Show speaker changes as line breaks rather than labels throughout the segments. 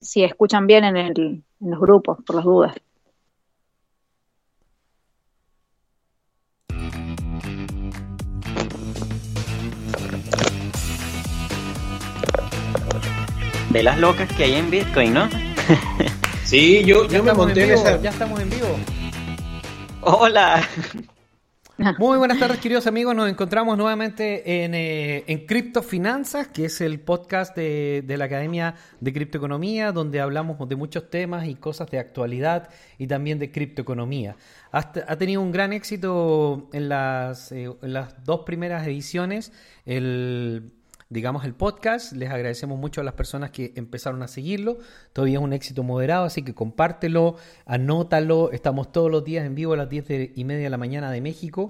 si escuchan bien en, el, en los grupos, por las dudas.
de las locas que hay en Bitcoin, ¿no?
sí, yo, yo me monté en, esa.
Ya estamos en vivo.
Hola.
Muy buenas tardes, queridos amigos. Nos encontramos nuevamente en, eh, en Criptofinanzas, que es el podcast de, la Academia de Criptoeconomía, donde hablamos de muchos temas y cosas de actualidad y también de criptoeconomía. ha tenido un gran éxito en las, eh, en las dos primeras ediciones. El digamos, el podcast. Les agradecemos mucho a las personas que empezaron a seguirlo. Todavía es un éxito moderado, así que compártelo, anótalo. Estamos todos los días en vivo a las 10 y media de la mañana de México.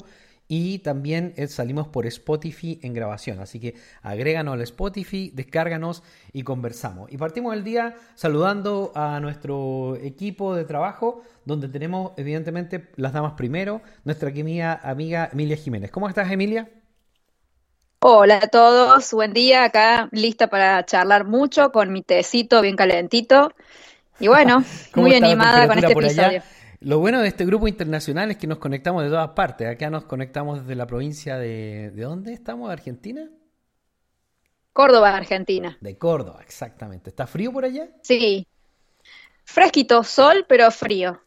Y también eh, salimos por Spotify en grabación. Así que agréganos al Spotify, descárganos y conversamos. Y partimos el día saludando a nuestro equipo de trabajo, donde tenemos evidentemente las damas primero, nuestra querida amiga Emilia Jiménez. ¿Cómo estás, Emilia?
Hola a todos, buen día, acá lista para charlar mucho con mi tecito bien calentito. Y bueno, muy animada con este episodio.
Lo bueno de este grupo internacional es que nos conectamos de todas partes. Acá nos conectamos desde la provincia de... ¿De dónde estamos? ¿De Argentina?
Córdoba, Argentina.
De Córdoba, exactamente. ¿Está frío por allá?
Sí. Fresquito, sol, pero frío.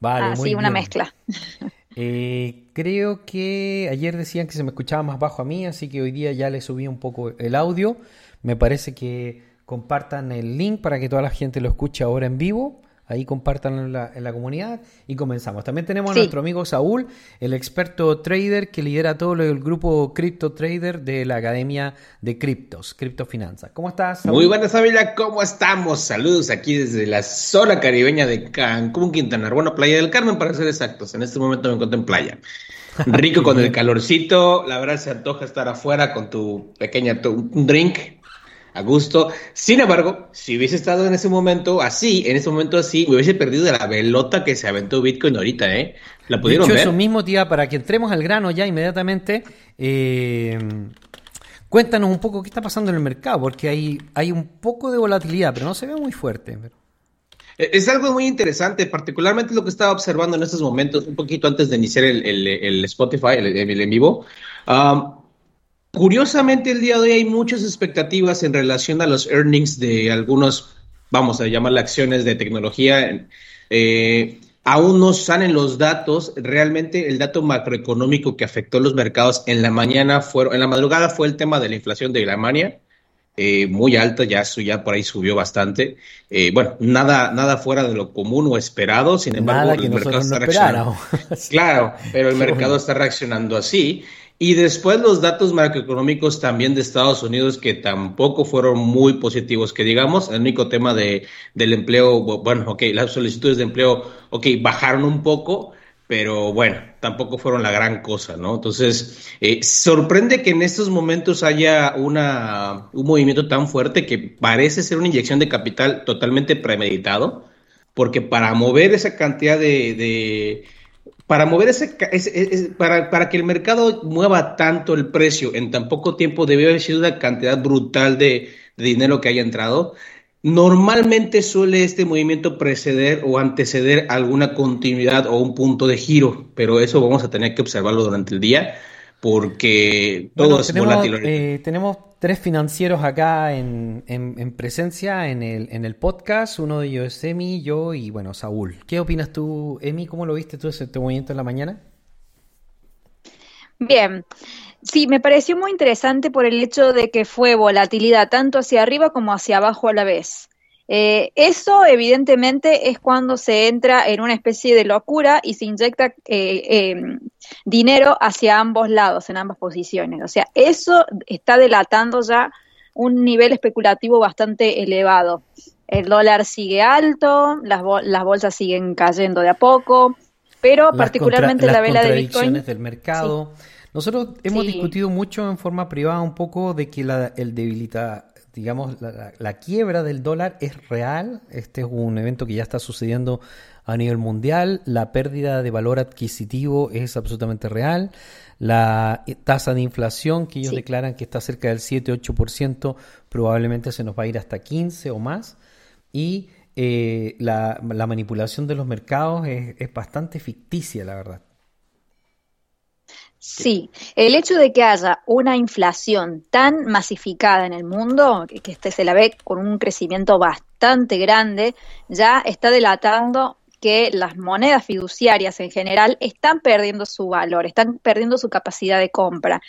Vale,
Así, una mezcla.
Eh, creo que ayer decían que se me escuchaba más bajo a mí, así que hoy día ya le subí un poco el audio. Me parece que compartan el link para que toda la gente lo escuche ahora en vivo. Ahí compartan en la, en la comunidad y comenzamos. También tenemos a nuestro amigo Saúl, el experto trader que lidera todo el grupo Crypto Trader de la Academia de Criptos, Criptofinanzas. ¿Cómo estás?
Muy buenas familia, ¿cómo estamos? Saludos aquí desde la zona caribeña de Cancún, Quintana Roo, bueno, Playa del Carmen para ser exactos. En este momento me encuentro en playa. Rico con el calorcito, la verdad se antoja estar afuera con tu pequeña un drink a gusto. Sin embargo, si hubiese estado en ese momento así, en ese momento así, hubiese perdido de la velota que se aventó Bitcoin ahorita, ¿eh? ¿La pudieron ver?
eso mismo, tía, para que entremos al grano ya inmediatamente, eh, cuéntanos un poco qué está pasando en el mercado, porque hay, hay un poco de volatilidad, pero no se ve muy fuerte.
E, es algo muy interesante, particularmente lo que estaba observando en estos momentos, un poquito antes de iniciar el, Spotify, el, en vivo. Um, Curiosamente, el día de hoy hay muchas expectativas en relación a los earnings de algunos, vamos a llamarle acciones de tecnología. Eh, aún no salen los datos. Realmente el dato macroeconómico que afectó los mercados en la mañana, fueron, en la madrugada fue el tema de la inflación de Alemania. Eh, muy alta, ya, ya por ahí subió bastante. Eh, bueno, nada, nada fuera de lo común o esperado, sin embargo, el mercado está reaccionando. claro, pero el mercado está reaccionando así. Y después los datos macroeconómicos también de Estados Unidos que tampoco fueron muy positivos, que digamos, el único tema de, del empleo, bueno, ok, las solicitudes de empleo, ok, bajaron un poco, pero bueno, tampoco fueron la gran cosa, ¿no? Entonces, eh, sorprende que en estos momentos haya una, un movimiento tan fuerte que parece ser una inyección de capital totalmente premeditado, porque para mover esa cantidad de para mover ese, para, para, que el mercado mueva tanto el precio en tan poco tiempo debió haber sido una cantidad brutal de, dinero que haya entrado. Normalmente suele este movimiento preceder o anteceder alguna continuidad o un punto de giro, pero eso vamos a tener que observarlo durante el día porque todo es volátil.
Eh, tenemos tres financieros acá en, presencia en el, en el podcast. Uno de ellos es Emi, yo y bueno, Saúl. ¿Qué opinas tú, Emi? ¿Cómo lo viste tú ese movimiento en la mañana?
Bien. Sí, me pareció muy interesante por el hecho de que fue volatilidad tanto hacia arriba como hacia abajo a la vez. Eh, eso evidentemente es cuando se entra en una especie de locura y se inyecta eh, em, dinero hacia ambos lados, en ambas posiciones. O sea, eso está delatando ya un nivel especulativo bastante elevado. El dólar sigue alto, las, las bolsas siguen cayendo de a poco, pero particularmente la vela de Bitcoin.
del mercado. Nosotros hemos discutido mucho en forma privada un poco de que la, el debilita, digamos, la, quiebra del dólar es real. Este es un evento que ya está sucediendo a nivel mundial. La pérdida de valor adquisitivo es absolutamente real. La tasa de inflación que ellos declaran que está cerca del 7-8%, probablemente se nos va a ir hasta 15 o más. y eh, la, manipulación de los mercados es, bastante ficticia, la verdad.
Sí, el hecho de que haya una inflación tan masificada en el mundo, que este se la ve con un crecimiento bastante grande, ya está delatando que las monedas fiduciarias en general están perdiendo su valor, están perdiendo su capacidad de compra.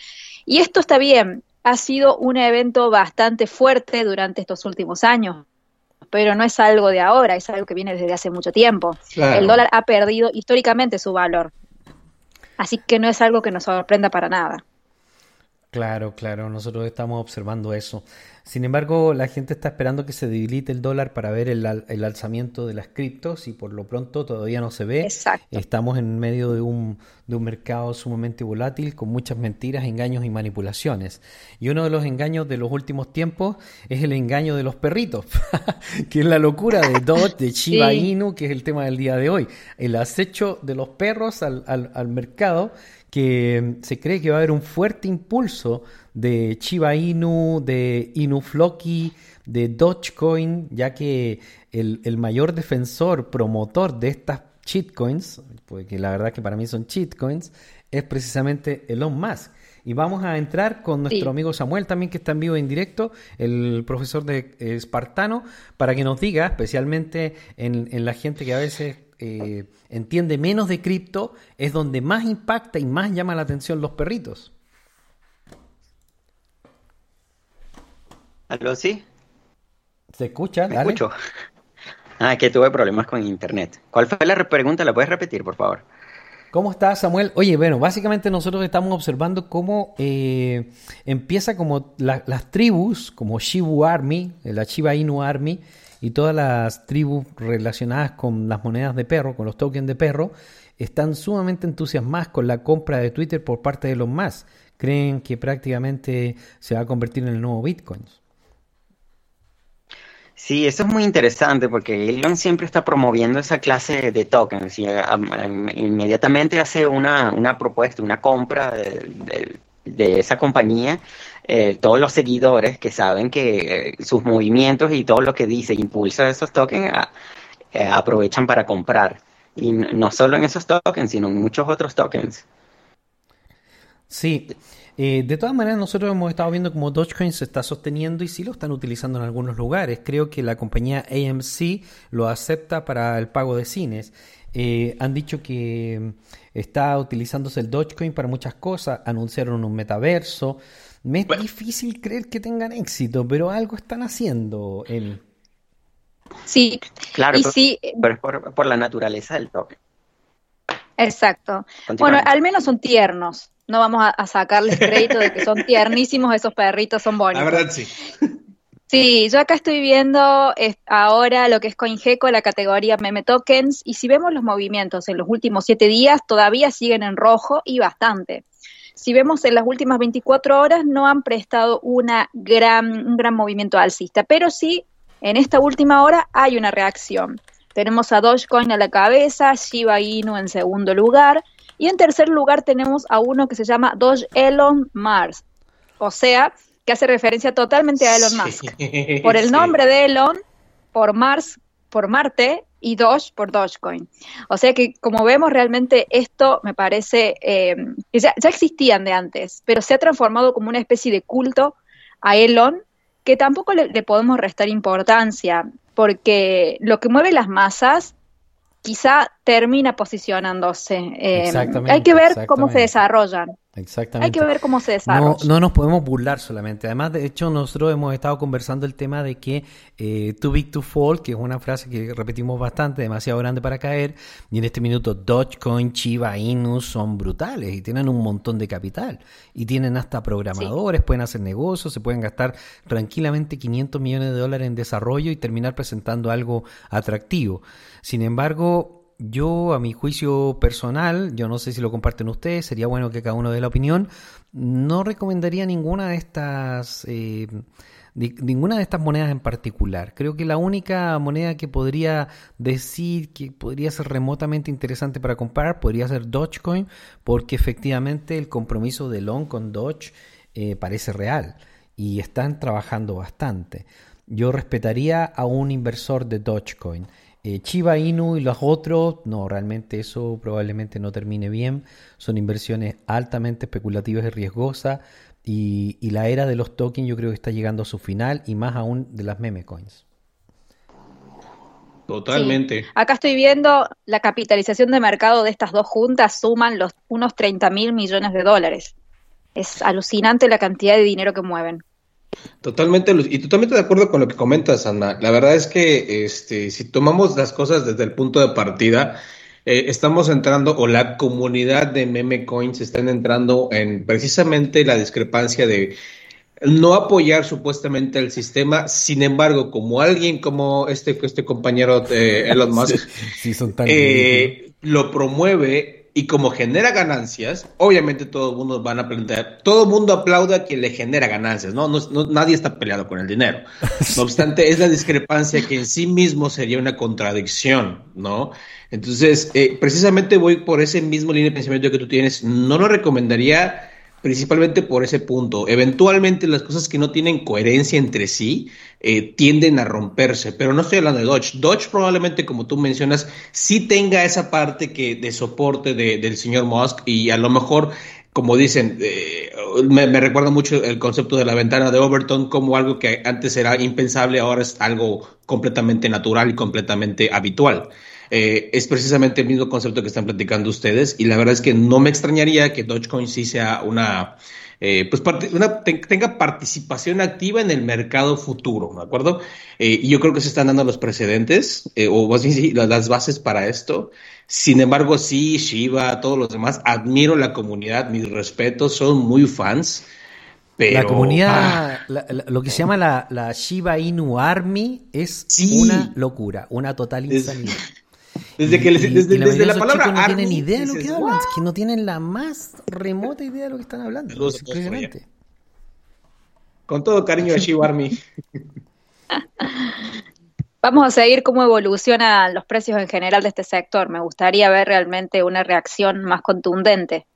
Y esto está bien, ha sido un evento bastante fuerte durante estos últimos años, pero no es algo de ahora, es algo que viene desde hace mucho tiempo. El dólar ha perdido históricamente su valor. Así que no es algo que nos sorprenda para nada.
Claro, claro, nosotros estamos observando eso. Sin embargo, la gente está esperando que se debilite el dólar para ver el, alzamiento de las criptos y por lo pronto todavía no se ve.
Exacto.
Estamos en medio de un, de un mercado sumamente volátil con muchas mentiras, engaños y manipulaciones. Y uno de los engaños de los últimos tiempos es el engaño de los perritos, que es la locura de Dot, de Shiba Inu, que es el tema del día de hoy. El acecho de los perros al, al, al mercado que se cree que va a haber un fuerte impulso de Chiba Inu, de Inufloki, de Dogecoin, ya que el, mayor defensor, promotor de estas shitcoins, porque la verdad que para mí son shitcoins, es precisamente Elon Musk. Y vamos a entrar con nuestro amigo Samuel también, que está en vivo en directo, el profesor de Espartano, para que nos diga, especialmente en, en la gente que a veces eh, entiende menos de cripto, es donde más impacta y más llama la atención los perritos.
¿Aló, sí?
¿Se escucha?
¿Me escucho? Ah, que tuve problemas con internet. ¿Cuál fue la pregunta? ¿La puedes repetir, por favor?
¿Cómo estás, Samuel? Oye, bueno, básicamente nosotros estamos observando cómo eh, empieza como las tribus, como Shibu Army, la Shiba Inu Army, y todas las tribus relacionadas con las monedas de perro, con los tokens de perro, están sumamente entusiasmadas con la compra de Twitter por parte de los más. Creen que prácticamente se va a convertir en el nuevo Bitcoin.
Sí, eso es muy interesante porque Elon siempre está promoviendo esa clase de tokens y inmediatamente hace una, una propuesta, una compra de, de esa compañía eh, todos los seguidores que saben que eh, sus movimientos y todo lo que dice impulsa esos tokens eh, aprovechan para comprar. Y no solo en esos tokens, sino en muchos otros tokens.
Sí, de todas maneras nosotros hemos estado viendo cómo Dogecoin se está sosteniendo y sí lo están utilizando en algunos lugares. Creo que la compañía AMC lo acepta para el pago de cines. han dicho que está utilizándose el Dogecoin para muchas cosas, anunciaron un metaverso. Me es difícil creer que tengan éxito, pero algo están haciendo, Emi.
Sí,
claro, pero, es por, la naturaleza del toque.
Exacto. Bueno, al menos son tiernos. No vamos a, sacarles crédito de que son tiernísimos, esos perritos son bonitos.
La verdad, sí.
Sí, yo acá estoy viendo ahora lo que es CoinGecko, la categoría meme tokens, y si vemos los movimientos en los últimos siete días, todavía siguen en rojo y bastante si vemos en las últimas 24 horas, no han prestado una gran, un gran movimiento alcista, pero sí, en esta última hora hay una reacción. Tenemos a Dogecoin a la cabeza, Shiba Inu en segundo lugar, y en tercer lugar tenemos a uno que se llama Doge Elon Mars, o sea, que hace referencia totalmente a Elon Musk. Por el nombre de Elon, por Mars, por Marte, y Doge por Dogecoin. O sea que, como vemos, realmente esto me parece eh, que ya, existían de antes, pero se ha transformado como una especie de culto a Elon que tampoco le podemos restar importancia, porque lo que mueve las masas quizá termina posicionándose. Eh, hay que ver cómo se desarrollan.
Exactamente.
Hay que ver cómo se desarrolla.
No, nos podemos burlar solamente. Además, de hecho, nosotros hemos estado conversando el tema de que eh, too big to fall, que es una frase que repetimos bastante, demasiado grande para caer, y en este minuto Dogecoin, Chiba Inu son brutales y tienen un montón de capital. Y tienen hasta programadores, pueden hacer negocios, se pueden gastar tranquilamente 500 millones de dólares en desarrollo y terminar presentando algo atractivo. Sin embargo, yo, a mi juicio personal, yo no sé si lo comparten ustedes, sería bueno que cada uno dé la opinión, no recomendaría ninguna de estas... Eh, ninguna de estas monedas en particular. Creo que la única moneda que podría decir que podría ser remotamente interesante para comprar podría ser Dogecoin, porque efectivamente el compromiso de Long con Doge eh, parece real y están trabajando bastante. yo respetaría a un inversor de Dogecoin. Eh, Chiba Inu y los otros, no, realmente eso probablemente no termine bien. Son inversiones altamente especulativas y riesgosas. Y, y la era de los tokens yo creo que está llegando a su final y más aún de las meme coins.
Totalmente.
Acá estoy viendo la capitalización de mercado de estas dos juntas suman los unos 30 mil millones de dólares. Es alucinante la cantidad de dinero que mueven.
Totalmente, y totalmente de acuerdo con lo que comentas, Ana. La verdad es que este, si tomamos las cosas desde el punto de partida, eh, estamos entrando, o la comunidad de meme coins están entrando en precisamente la discrepancia de no apoyar supuestamente el sistema, sin embargo, como alguien como este, este compañero Elon Musk eh, lo promueve y como genera ganancias, obviamente todo el mundo van a plantear, todo el mundo aplauda a quien le genera ganancias, ¿no? No, Nadie está peleado con el dinero. No obstante, es la discrepancia que en sí mismo sería una contradicción, ¿no? Entonces, eh, precisamente voy por ese mismo línea de pensamiento que tú tienes. No lo recomendaría principalmente por ese punto. Eventualmente las cosas que no tienen coherencia entre sí eh, tienden a romperse, pero no estoy hablando de Dodge. Dodge probablemente, como tú mencionas, sí tenga esa parte que de soporte del señor Musk y a lo mejor, como dicen, eh, me, me, recuerda mucho el concepto de la ventana de Overton como algo que antes era impensable, ahora es algo completamente natural y completamente habitual. Eh, es precisamente el mismo concepto que están platicando ustedes y la verdad es que no me extrañaría que Dogecoin sí sea una, eh, pues una, tenga participación activa en el mercado futuro, ¿de acuerdo? Eh, y yo creo que se están dando los precedentes o más bien las bases para esto. Sin embargo, sí, Shiva, todos los demás, admiro la comunidad, mis respetos, son muy fans. Pero,
la comunidad, ah. lo que se llama la, la Shiba Inu Army es una locura, una total insanidad.
Desde que desde, la, palabra
no tienen idea de lo que hablan, es que no tienen la más remota idea de lo que están hablando.
Con todo cariño a Shiba Army.
Vamos a seguir cómo evolucionan los precios en general de este sector. Me gustaría ver realmente una reacción más contundente.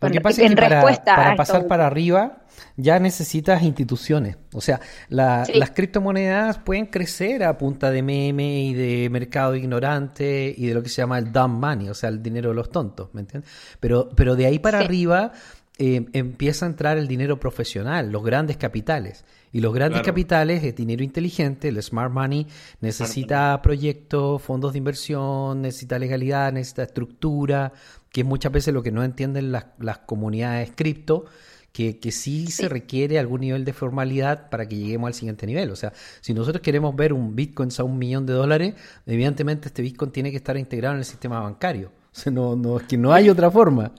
Lo que pasa es que para, para pasar para arriba ya necesitas instituciones. O sea, las criptomonedas pueden crecer a punta de meme y de mercado ignorante y de lo que se llama el dumb money, o sea, el dinero de los tontos, ¿me entiendes? Pero, pero de ahí para arriba eh, empieza a entrar el dinero profesional, los grandes capitales. Y los grandes capitales, el dinero inteligente, el smart money, necesita proyectos, fondos de inversión, necesita legalidad, necesita estructura, que es muchas veces lo que no entienden las, las comunidades cripto que, que sí, se requiere algún nivel de formalidad para que lleguemos al siguiente nivel. O sea, si nosotros queremos ver un Bitcoin a un millón de dólares, evidentemente este Bitcoin tiene que estar integrado en el sistema bancario. O sea, no, no, es que no hay otra forma.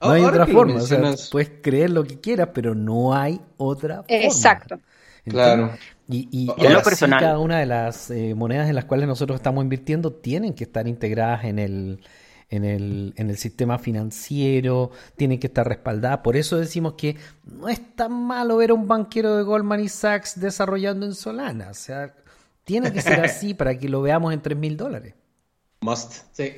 No hay otra forma. O sea, puedes creer lo que quieras, pero no hay otra forma.
Exacto.
claro.
Y, y, cada una de las eh, monedas en las cuales nosotros estamos invirtiendo tienen que estar integradas en el, en el, en el sistema financiero, tiene que estar respaldada. Por eso decimos que no es tan malo ver a un banquero de Goldman y Sachs desarrollando en Solana. O sea, tiene que ser así para que lo veamos en 3 mil dólares.
Must, sí.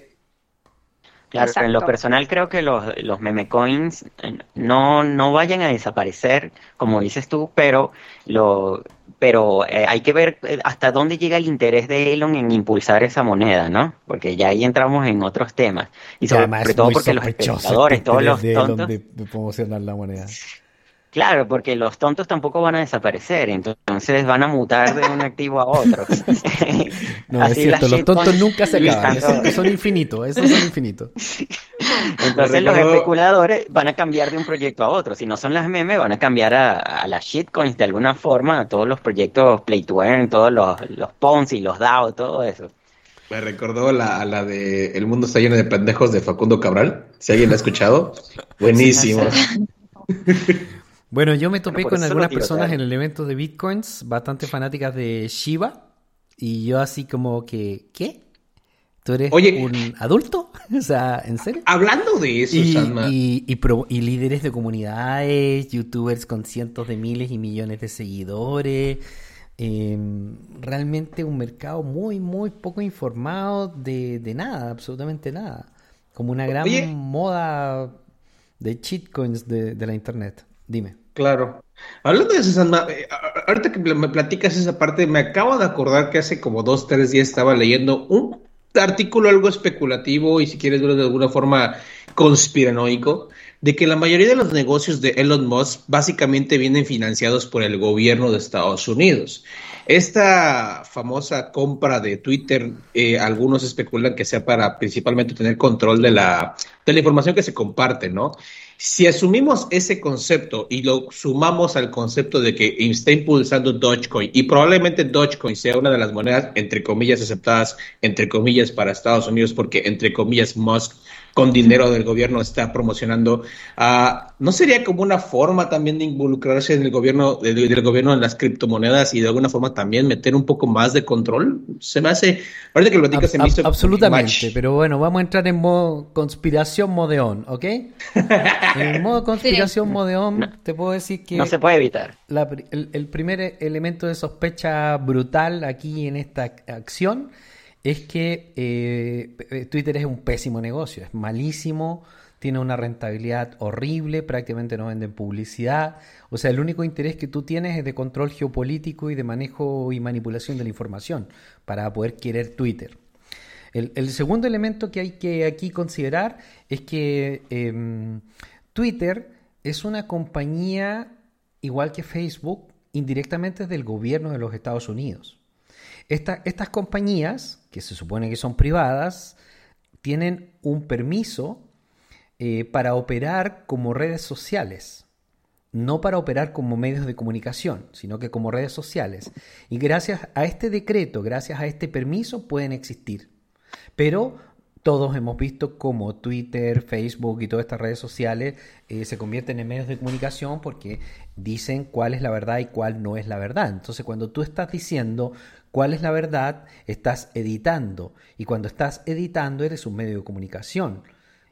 Claro, en lo personal creo que los, los meme coins eh, no, no vayan a desaparecer, como dices tú, pero lo, pero eh, hay que ver eh, hasta dónde llega el interés de Elon en impulsar esa moneda, ¿no? Porque ya ahí entramos en otros temas. Y sobre, todo porque los espectadores, todos los tontos...
De, de promocionar la moneda.
Claro, porque los tontos tampoco van a desaparecer, entonces van a mutar de un activo a otro.
no, es cierto, los tontos nunca se acaban, son, infinitos, esos son infinitos.
Entonces los especuladores van a cambiar de un proyecto a otro, si no son las memes, van a cambiar a, las shitcoins de alguna forma, a todos los proyectos Play to Earn, todos los, los Ponzi, los DAO, todo eso.
Me recordó la, la de El mundo está lleno de pendejos de Facundo Cabral, si alguien la ha escuchado, buenísimo.
Bueno, yo me topé con algunas personas en el evento de Bitcoins, bastante fanáticas de Shiba, y yo así como que, ¿qué? ¿Tú eres un adulto? o sea, ¿en serio?
Hablando de eso,
y, y, y, líderes de comunidades, youtubers con cientos de miles y millones de seguidores. Em, realmente un mercado muy, muy poco informado de, de nada, absolutamente nada. Como una gran moda de cheatcoins de, de la internet. Dime.
Claro. Hablando de eso, eh, ahorita que me platicas esa parte, me acabo de acordar que hace como dos, tres días estaba leyendo un artículo algo especulativo y si quieres verlo de alguna forma conspiranoico, de que la mayoría de los negocios de Elon Musk básicamente vienen financiados por el gobierno de Estados Unidos. Esta famosa compra de Twitter, eh, algunos especulan que sea para principalmente tener control de la, de la información que se comparte, ¿no? Si asumimos ese concepto y lo sumamos al concepto de que está impulsando Dogecoin y probablemente Dogecoin sea una de las monedas entre comillas aceptadas entre comillas para Estados Unidos porque entre comillas Musk con dinero del gobierno está promocionando, uh, ¿no sería como una forma también de involucrarse en el gobierno, del, gobierno en las criptomonedas y de alguna forma también meter un poco más de control? Se me hace, ahorita que lo platicas, se me hizo
Absolutamente, pero bueno, vamos a entrar en modo conspiración modeón, ¿ok? en modo conspiración modeón, te puedo decir que...
No se puede evitar.
el primer elemento de sospecha brutal aquí en esta acción es que eh, Twitter es un pésimo negocio, es malísimo, tiene una rentabilidad horrible, prácticamente no venden publicidad. O sea, el único interés que tú tienes es de control geopolítico y de manejo y manipulación de la información para poder querer Twitter. El, segundo elemento que hay que aquí considerar es que em, Twitter es una compañía, igual que Facebook, indirectamente del gobierno de los Estados Unidos estas compañías, que se supone que son privadas, tienen un permiso eh, para operar como redes sociales, no para operar como medios de comunicación, sino que como redes sociales. Y gracias a este decreto, gracias a este permiso, pueden existir. Pero todos hemos visto cómo Twitter, Facebook y todas estas redes sociales eh, se convierten en medios de comunicación porque dicen cuál es la verdad y cuál no es la verdad. Entonces, cuando tú estás diciendo cuál es la verdad, estás editando. Y cuando estás editando, eres un medio de comunicación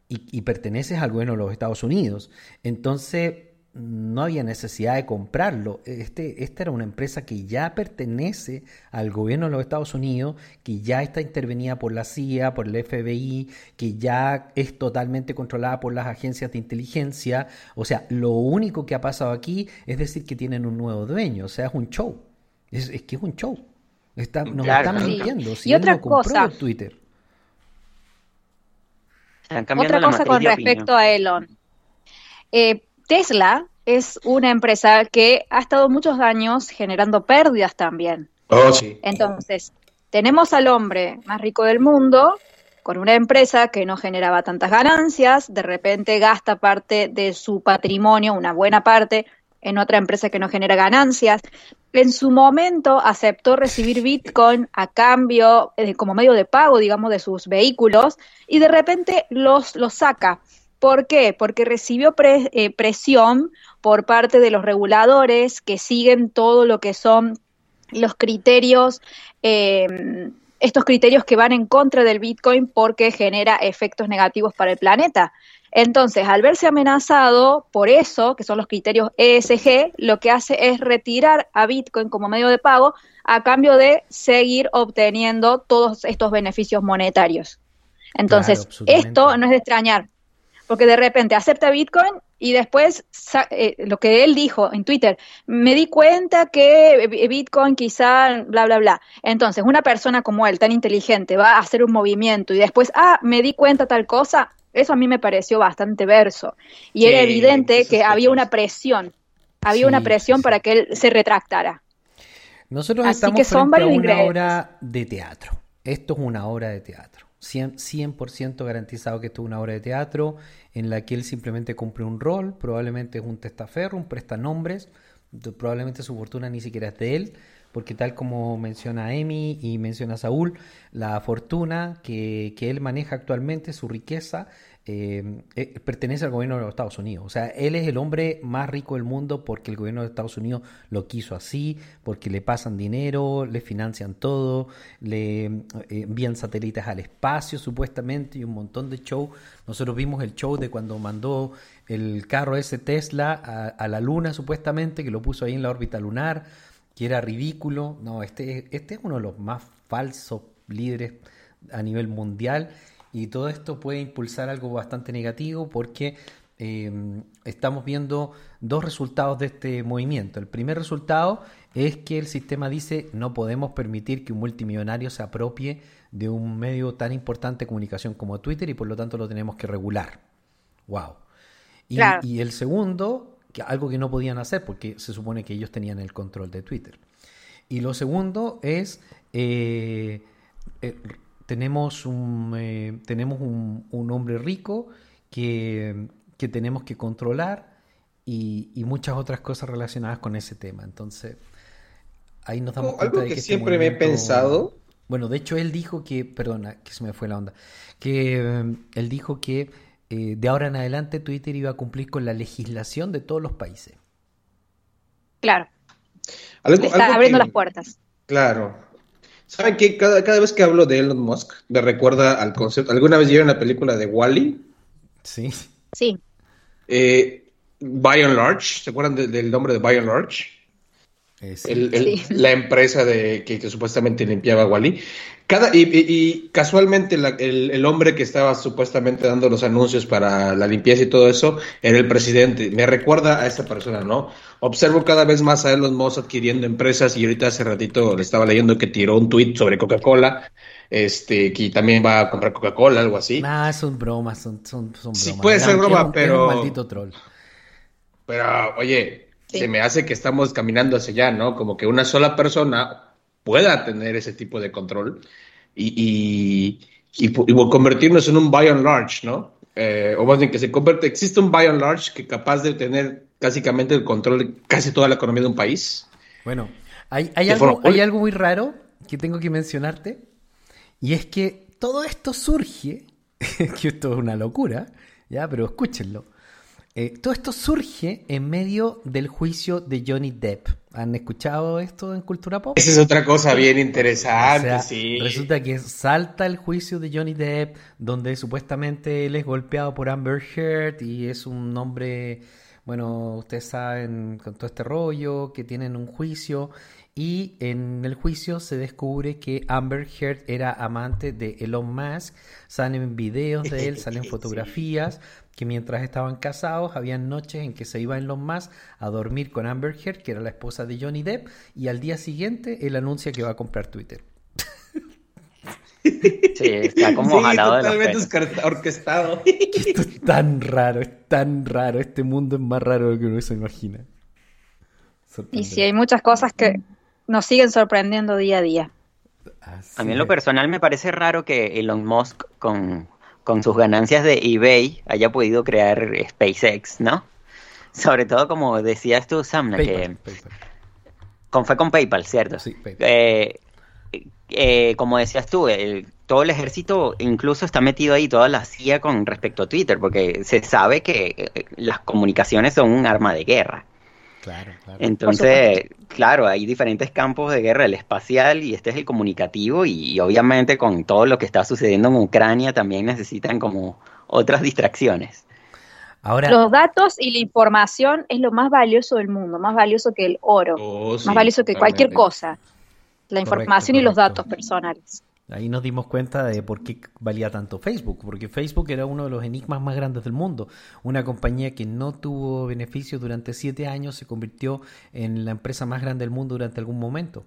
y, perteneces al gobierno de los Estados Unidos. Entonces, no había necesidad de comprarlo. Este, esta era una empresa que ya pertenece al gobierno de los Estados Unidos, que ya está intervenida por la CIA, por el FBI, que ya es totalmente controlada por las agencias de inteligencia. O sea, lo único que ha pasado aquí es decir que tienen un nuevo dueño. O sea, es un show. Es, que es un show. Está, nos están mintiendo.
y otra cosa.
Twitter.
Otra cosa con respecto a Elon. Eh, Tesla es una empresa que ha estado muchos años generando pérdidas también.
Oh, sí.
Entonces, tenemos al hombre más rico del mundo con una empresa que no generaba tantas ganancias, de repente gasta parte de su patrimonio, una buena parte, en otra empresa que no genera ganancias. En su momento aceptó recibir Bitcoin a cambio, eh, como medio de pago, digamos, de sus vehículos, y de repente los, los saca. ¿Por qué? Porque recibió eh, presión por parte de los reguladores que siguen todo lo que son los criterios, em, estos criterios que van en contra del Bitcoin porque genera efectos negativos para el planeta. Entonces, al verse amenazado por eso, que son los criterios ESG, lo que hace es retirar a Bitcoin como medio de pago a cambio de seguir obteniendo todos estos beneficios monetarios. Entonces, esto no es de extrañar, porque de repente acepta Bitcoin y después eh, lo que él dijo en Twitter, me di cuenta que Bitcoin quizá, bla, bla, bla. Entonces, una persona como él, tan inteligente, va a hacer un movimiento y después, ah, me di cuenta tal cosa, eso a mí me pareció bastante verso. Y era evidente que había una presión, había una presión para que él se retractara.
Nosotros estamos frente a una obra de teatro. Esto es una obra de teatro. 100%, garantizado que esto es una obra de teatro en la que él simplemente cumple un rol, probablemente es un testaferro, un prestanombres, probablemente su fortuna ni siquiera es de él, porque tal como menciona Emi y menciona Saúl, la fortuna que, que él maneja actualmente, su riqueza, eh, eh, pertenece al gobierno de los Estados Unidos. O sea, él es el hombre más rico del mundo porque el gobierno de Estados Unidos lo quiso así, porque le pasan dinero, le financian todo, le eh, envían satélites al espacio supuestamente y un montón de show. Nosotros vimos el show de cuando mandó el carro ese Tesla a, la luna supuestamente, que lo puso ahí en la órbita lunar, que era ridículo. No, este, este es uno de los más falsos líderes a nivel mundial y todo esto puede impulsar algo bastante negativo porque eh, estamos viendo dos resultados de este movimiento. El primer resultado es que el sistema dice no podemos permitir que un multimillonario se apropie de un medio tan importante de comunicación como Twitter y por lo tanto lo tenemos que regular. Wow. Y, y el segundo, que algo que no podían hacer porque se supone que ellos tenían el control de Twitter. Y lo segundo es eh, eh, tenemos un eh, tenemos un, un hombre rico que que tenemos que controlar y, muchas otras cosas relacionadas con ese tema. Entonces, ahí nos damos
cuenta de que, este siempre me he pensado.
Bueno, de hecho él dijo que, perdona, que se me fue la onda, que eh, él dijo que eh, de ahora en adelante Twitter iba a cumplir con la legislación de todos los países.
Claro. Está abriendo las puertas.
Claro. ¿Saben qué? Cada, cada vez que hablo de Elon Musk me recuerda al concepto. ¿Alguna vez vieron la película de Wally?
Sí.
Sí.
Eh, By and Large, ¿se acuerdan del nombre de By and Large? Eh, la empresa de que, supuestamente limpiaba Wally. Cada, y, casualmente el, hombre que estaba supuestamente dando los anuncios para la limpieza y todo eso era el presidente. Me recuerda a esta persona, ¿no? Observo cada vez más a Elon Musk adquiriendo empresas y ahorita hace ratito le estaba leyendo que tiró un tweet sobre Coca-Cola este, que también va a comprar Coca-Cola, algo así.
Ah, son bromas, son, son, son bromas.
Sí, puede ser broma, pero...
maldito troll.
Pero, oye, se me hace que estamos caminando hacia allá, ¿no? Como que una sola persona pueda tener ese tipo de control y, y, y, convertirnos en un by and large, ¿no? Eh, o más bien que se convierte, existe un by and large que capaz de tener básicamente el control de casi toda la economía de un país.
Bueno, hay, hay, algo, hay algo muy raro que tengo que mencionarte y es que todo esto surge, que esto es una locura, ya, pero escúchenlo. Eh, todo esto surge en medio del juicio de Johnny Depp. ¿Han escuchado esto en Cultura Pop?
Esa es otra cosa bien interesante, sí.
Resulta que salta el juicio de Johnny Depp, donde supuestamente él es golpeado por Amber Heard y es un hombre, bueno, ustedes saben, con todo este rollo, que tienen un juicio y en el juicio se descubre que Amber Heard era amante de Elon Musk. Salen videos de él, salen fotografías que mientras estaban casados habían noches en que se iba Elon Musk a dormir con Amber Heard, que era la esposa de Johnny Depp, y al día siguiente él anuncia que va a comprar Twitter.
Sí, está como jalado
totalmente orquestado.
Esto es tan raro, es tan raro. Este mundo es más raro de lo que uno se imagina.
Y sí, hay muchas cosas que nos siguen sorprendiendo día a día.
a mí en lo personal me parece raro que Elon Musk con, sus ganancias de eBay haya podido crear SpaceX, ¿no? Sobre todo como decías tú, Sam, que Con, fue con PayPal, ¿cierto?
Sí, PayPal.
Eh, eh, como decías tú, todo el ejército incluso está metido ahí, toda la CIA con respecto a Twitter, porque se sabe que eh, las comunicaciones son un arma de guerra.
Claro, claro.
Entonces, claro, hay diferentes campos de guerra, el espacial y este es el comunicativo y, obviamente con todo lo que está sucediendo en Ucrania también necesitan como otras distracciones.
Ahora, los datos y la información es lo más valioso del mundo, más valioso que el oro, oh, más valioso que cualquier cosa. La información y los datos personales.
Ahí nos dimos cuenta de por qué valía tanto Facebook, porque Facebook era uno de los enigmas más grandes del mundo. Una compañía que no tuvo beneficios durante siete años se convirtió en la empresa más grande del mundo durante algún momento.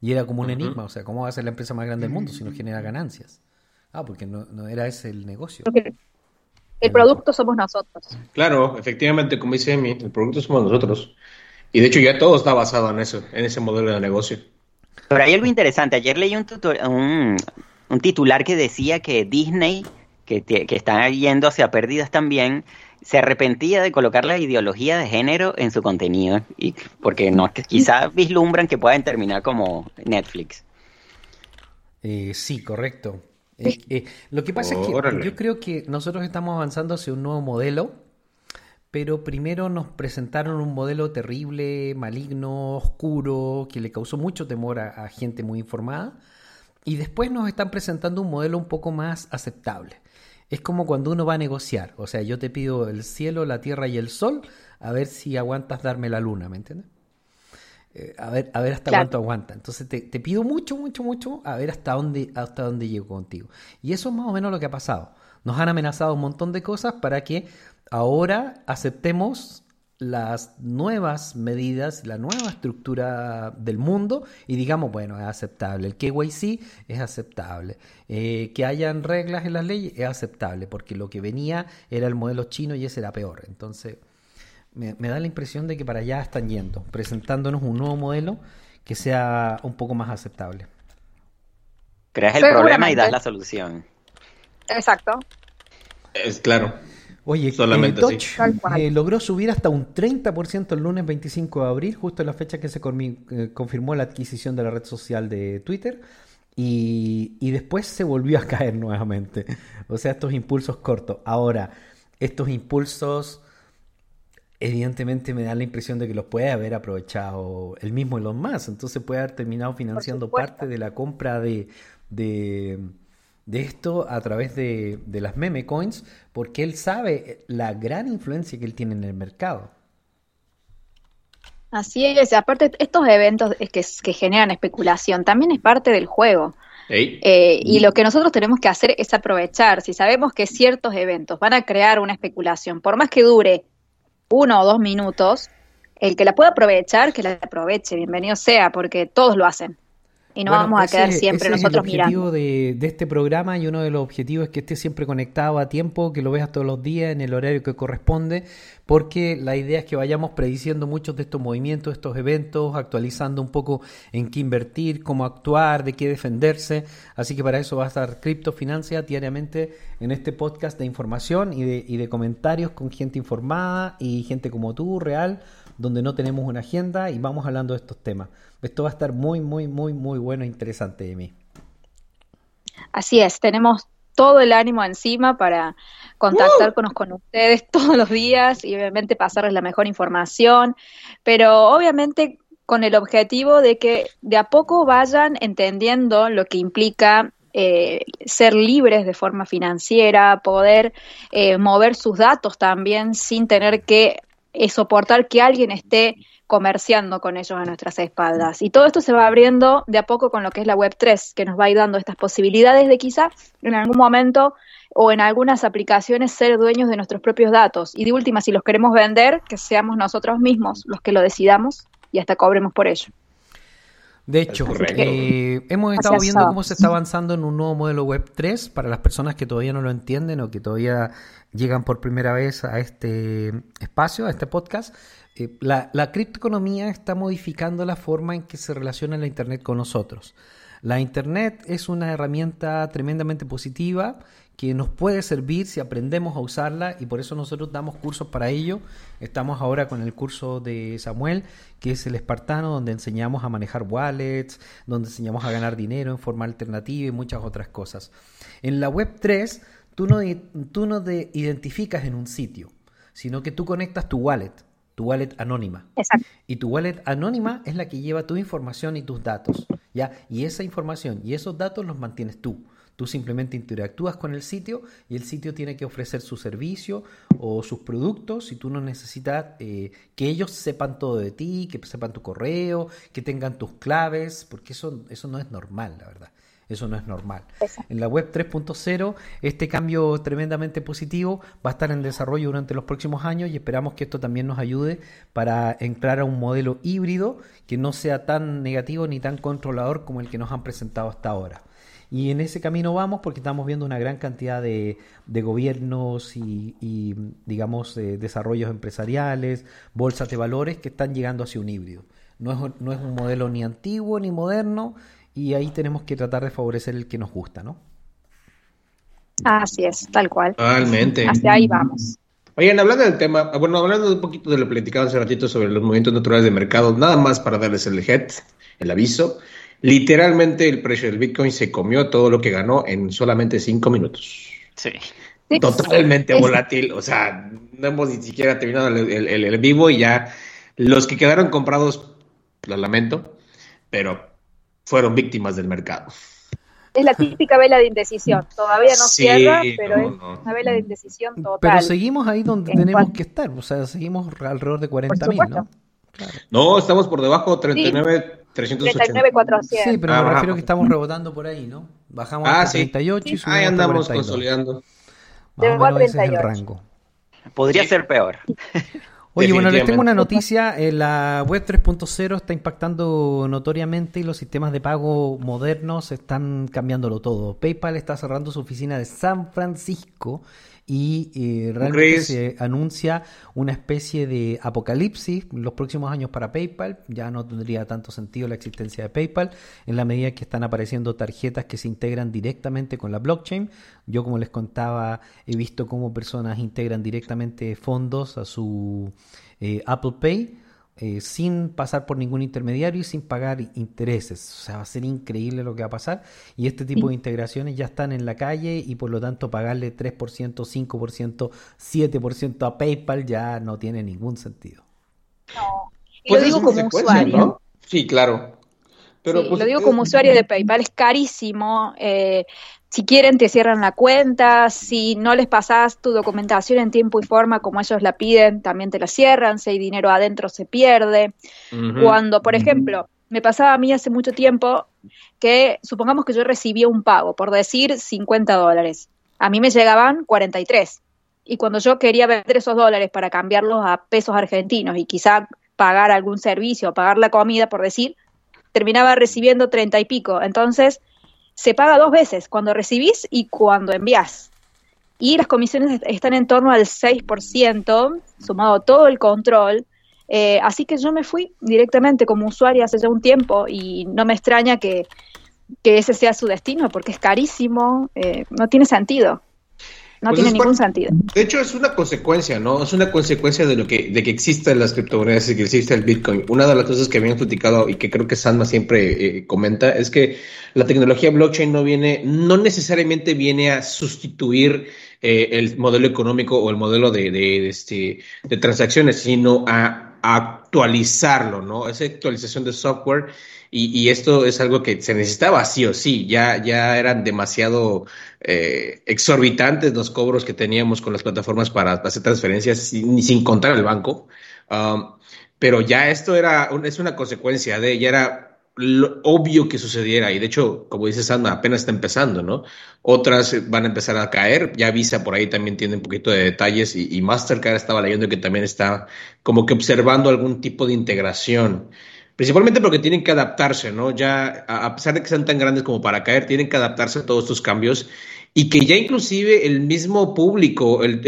Y era como un enigma, o sea, ¿cómo va a ser la empresa más grande del mundo si no genera ganancias? Ah, porque no, no era ese el negocio.
el producto somos nosotros.
Claro, efectivamente, como dice Emi, el producto somos nosotros. Y de hecho ya todo está basado en eso, en ese modelo de negocio.
Pero hay algo interesante. Ayer leí un, un, titular que decía que Disney, que, que está yendo hacia pérdidas también, se arrepentía de colocar la ideología de género en su contenido. Y, porque no, quizás vislumbran que pueden terminar como Netflix.
Eh, sí, correcto. Eh, eh, lo que pasa es que yo creo que nosotros estamos avanzando hacia un nuevo modelo pero primero nos presentaron un modelo terrible, maligno, oscuro, que le causó mucho temor a, gente muy informada, y después nos están presentando un modelo un poco más aceptable. Es como cuando uno va a negociar, o sea, yo te pido el cielo, la tierra y el sol, a ver si aguantas darme la luna, ¿me entiendes? Eh, a ver, a ver hasta cuánto aguanta. Entonces te, te, pido mucho, mucho, mucho a ver hasta dónde, hasta dónde llego contigo. Y eso es más o menos lo que ha pasado. Nos han amenazado un montón de cosas para que ahora aceptemos las nuevas medidas, la nueva estructura del mundo y digamos, bueno, es aceptable. El KYC es aceptable. Eh, que hayan reglas en las leyes es aceptable, porque lo que venía era el modelo chino y ese era peor. Entonces, me, da la impresión de que para allá están yendo, presentándonos un nuevo modelo que sea un poco más aceptable.
Creas el problema y das la solución.
Exacto.
Es claro.
Oye, Solamente eh, logró subir hasta un 30% el lunes 25 de abril, justo en la fecha que se eh, confirmó la adquisición de la red social de Twitter. Y, y, después se volvió a caer nuevamente. O sea, estos impulsos cortos. Ahora, estos impulsos, evidentemente me da la impresión de que los puede haber aprovechado el mismo Elon Musk. Entonces puede haber terminado financiando parte de la compra de, de de esto a través de, las meme coins porque él sabe la gran influencia que él tiene en el mercado.
Así es, aparte estos eventos que, que generan especulación también es parte del juego. Eh, y lo que nosotros tenemos que hacer es aprovechar, si sabemos que ciertos eventos van a crear una especulación, por más que dure uno o dos minutos, el que la pueda aprovechar, que la aproveche, bienvenido sea, porque todos lo hacen y no vamos a quedar siempre nosotros mirando.
El objetivo de, de, este programa y uno de los objetivos es que esté siempre conectado a tiempo, que lo veas todos los días en el horario que corresponde, porque la idea es que vayamos prediciendo muchos de estos movimientos, estos eventos, actualizando un poco en qué invertir, cómo actuar, de qué defenderse. Así que para eso va a estar Criptofinancia diariamente en este podcast de información y de, y de comentarios con gente informada y gente como tú, real donde no tenemos una agenda y vamos hablando de estos temas. Esto va a estar muy, muy, muy, muy bueno e interesante de mí.
Así es, tenemos todo el ánimo encima para contactarnos con ustedes todos los días y obviamente pasarles la mejor información, pero obviamente con el objetivo de que de a poco vayan entendiendo lo que implica eh, ser libres de forma financiera, poder eh, mover sus datos también sin tener que es soportar que alguien esté comerciando con ellos a nuestras espaldas. Y todo esto se va abriendo de a poco con lo que es la Web 3, que nos va a ir dando estas posibilidades de quizá en algún momento o en algunas aplicaciones ser dueños de nuestros propios datos. Y de última, si los queremos vender, que seamos nosotros mismos los que lo decidamos y hasta cobremos por ello.
De hecho, eh, hemos estado viendo cómo se está avanzando en un nuevo modelo Web 3 para las personas que todavía no lo entienden o que todavía llegan por primera vez a este espacio, a este podcast. Eh, la, criptoeconomía está modificando la forma en que se relaciona la Internet con nosotros. La Internet es una herramienta tremendamente positiva que nos puede servir si aprendemos a usarla y por eso nosotros damos cursos para ello. Estamos ahora con el curso de Samuel, que es el espartano, donde enseñamos a manejar wallets, donde enseñamos a ganar dinero en forma alternativa y muchas otras cosas. En la web 3, tú no, tú no te identificas en un sitio, sino que tú conectas tu wallet, tu wallet anónima.
Exacto.
Y tu wallet anónima es la que lleva tu información y tus datos, ¿ya? Y esa información y esos datos los mantienes tú. Tú simplemente interactúas con el sitio y el sitio tiene que ofrecer su servicio o sus productos y tú no necesitas eh, que ellos sepan todo de ti, que sepan tu correo, que tengan tus claves, porque eso, eso no es normal, la verdad. Eso no es normal. En la web 3.0, este cambio tremendamente positivo va a estar en desarrollo durante los próximos años y esperamos que esto también nos ayude para entrar a un modelo híbrido que no sea tan negativo ni tan controlador como el que nos han presentado hasta ahora. Y en ese camino vamos porque estamos viendo una gran cantidad de, gobiernos y, digamos, desarrollos empresariales, bolsas de valores que están llegando hacia un híbrido. No es, no es un modelo ni antiguo ni moderno y ahí tenemos que tratar de favorecer el que nos gusta, ¿no?
Así es, tal cual.
Totalmente.
Hacia ahí vamos.
Oigan, hablando del tema, bueno, hablando un poquito de lo platicado hace ratito sobre los movimientos naturales de mercado, nada más para darles el head, el aviso. Literalmente el precio del Bitcoin se comió todo lo que ganó en solamente cinco minutos.
Sí.
Totalmente volátil. O sea, no hemos ni siquiera terminado el, vivo y ya los que quedaron comprados, lo lamento, pero fueron víctimas del mercado.
Es la típica vela de indecisión. Todavía no cierra, pero es una vela de indecisión total.
Pero seguimos ahí donde tenemos que estar. O sea, seguimos alrededor de 40 mil, ¿no?
No, estamos por debajo, 39, 380.
Sí, pero me refiero que estamos rebotando por ahí, ¿no? Bajamos ah, a 38 y subimos
Ahí andamos consolidando.
Más o menos ese es el rango.
Podría ser peor.
Oye, bueno, les tengo una noticia. Eh, la web 3.0 está impactando notoriamente y los sistemas de pago modernos están cambiándolo todo. PayPal está cerrando su oficina de San Francisco y eh, realmente se anuncia una especie de apocalipsis los próximos años para PayPal. Ya no tendría tanto sentido la existencia de PayPal en la medida que están apareciendo tarjetas que se integran directamente con la blockchain. Yo, como les contaba, he visto cómo personas integran directamente fondos a su eh, Apple Pay eh, sin pasar por ningún intermediario y sin pagar intereses. O sea, va a ser increíble lo que va a pasar. Y este tipo de integraciones ya están en la calle y por lo tanto pagarle 3%, 5%, 7% a PayPal ya no tiene ningún sentido.
No. Y lo pues digo como usuario.
Sí, claro.
Pero pues, lo digo como usuario de PayPal, es carísimo. Eh, si quieren, te cierran la cuenta. Si no les pasas tu documentación en tiempo y forma como ellos la piden, también te la cierran. Si hay dinero adentro, se pierde. Cuando, por ejemplo, me pasaba a mí hace mucho tiempo que, supongamos que yo recibía un pago, por decir 50 dólares. A mí me llegaban 43. Y cuando yo quería vender esos dólares para cambiarlos a pesos argentinos y quizá pagar algún servicio o pagar la comida, por decir, terminaba recibiendo 30 y pico. Entonces, se paga dos veces, cuando recibís y cuando envías. Y las comisiones están en torno al 6%, sumado todo el control. Eh, así que yo me fui directamente como usuaria hace ya un tiempo y no me extraña que, ese sea su destino porque es carísimo, eh, no tiene sentido. No pues tiene ningún sentido.
De hecho, es una consecuencia, ¿no? Es una consecuencia de lo que, de que existan las criptomonedas y que existe el Bitcoin. Una de las cosas que habíamos platicado y que creo que Sandma siempre eh, comenta es que la tecnología blockchain no viene, no necesariamente viene a sustituir eh, el modelo económico o el modelo de, de, este, de transacciones, sino a, a actualizarlo, ¿no? Esa actualización de software y, esto es algo que se necesitaba sí o sí, ya, ya eran demasiado eh, exorbitantes los cobros que teníamos con las plataformas para hacer transferencias sin, sin contar el banco. Um, pero ya esto era, es una consecuencia de, ya era lo obvio que sucediera y de hecho, como dice Sandra, apenas está empezando, ¿no? Otras van a empezar a caer, ya Visa por ahí también tiene un poquito de detalles y, y Mastercard estaba leyendo que también está como que observando algún tipo de integración. Principalmente porque tienen que adaptarse, ¿no? Ya, a pesar de que sean tan grandes como para caer, tienen que adaptarse a todos estos cambios y que ya inclusive el mismo público, el,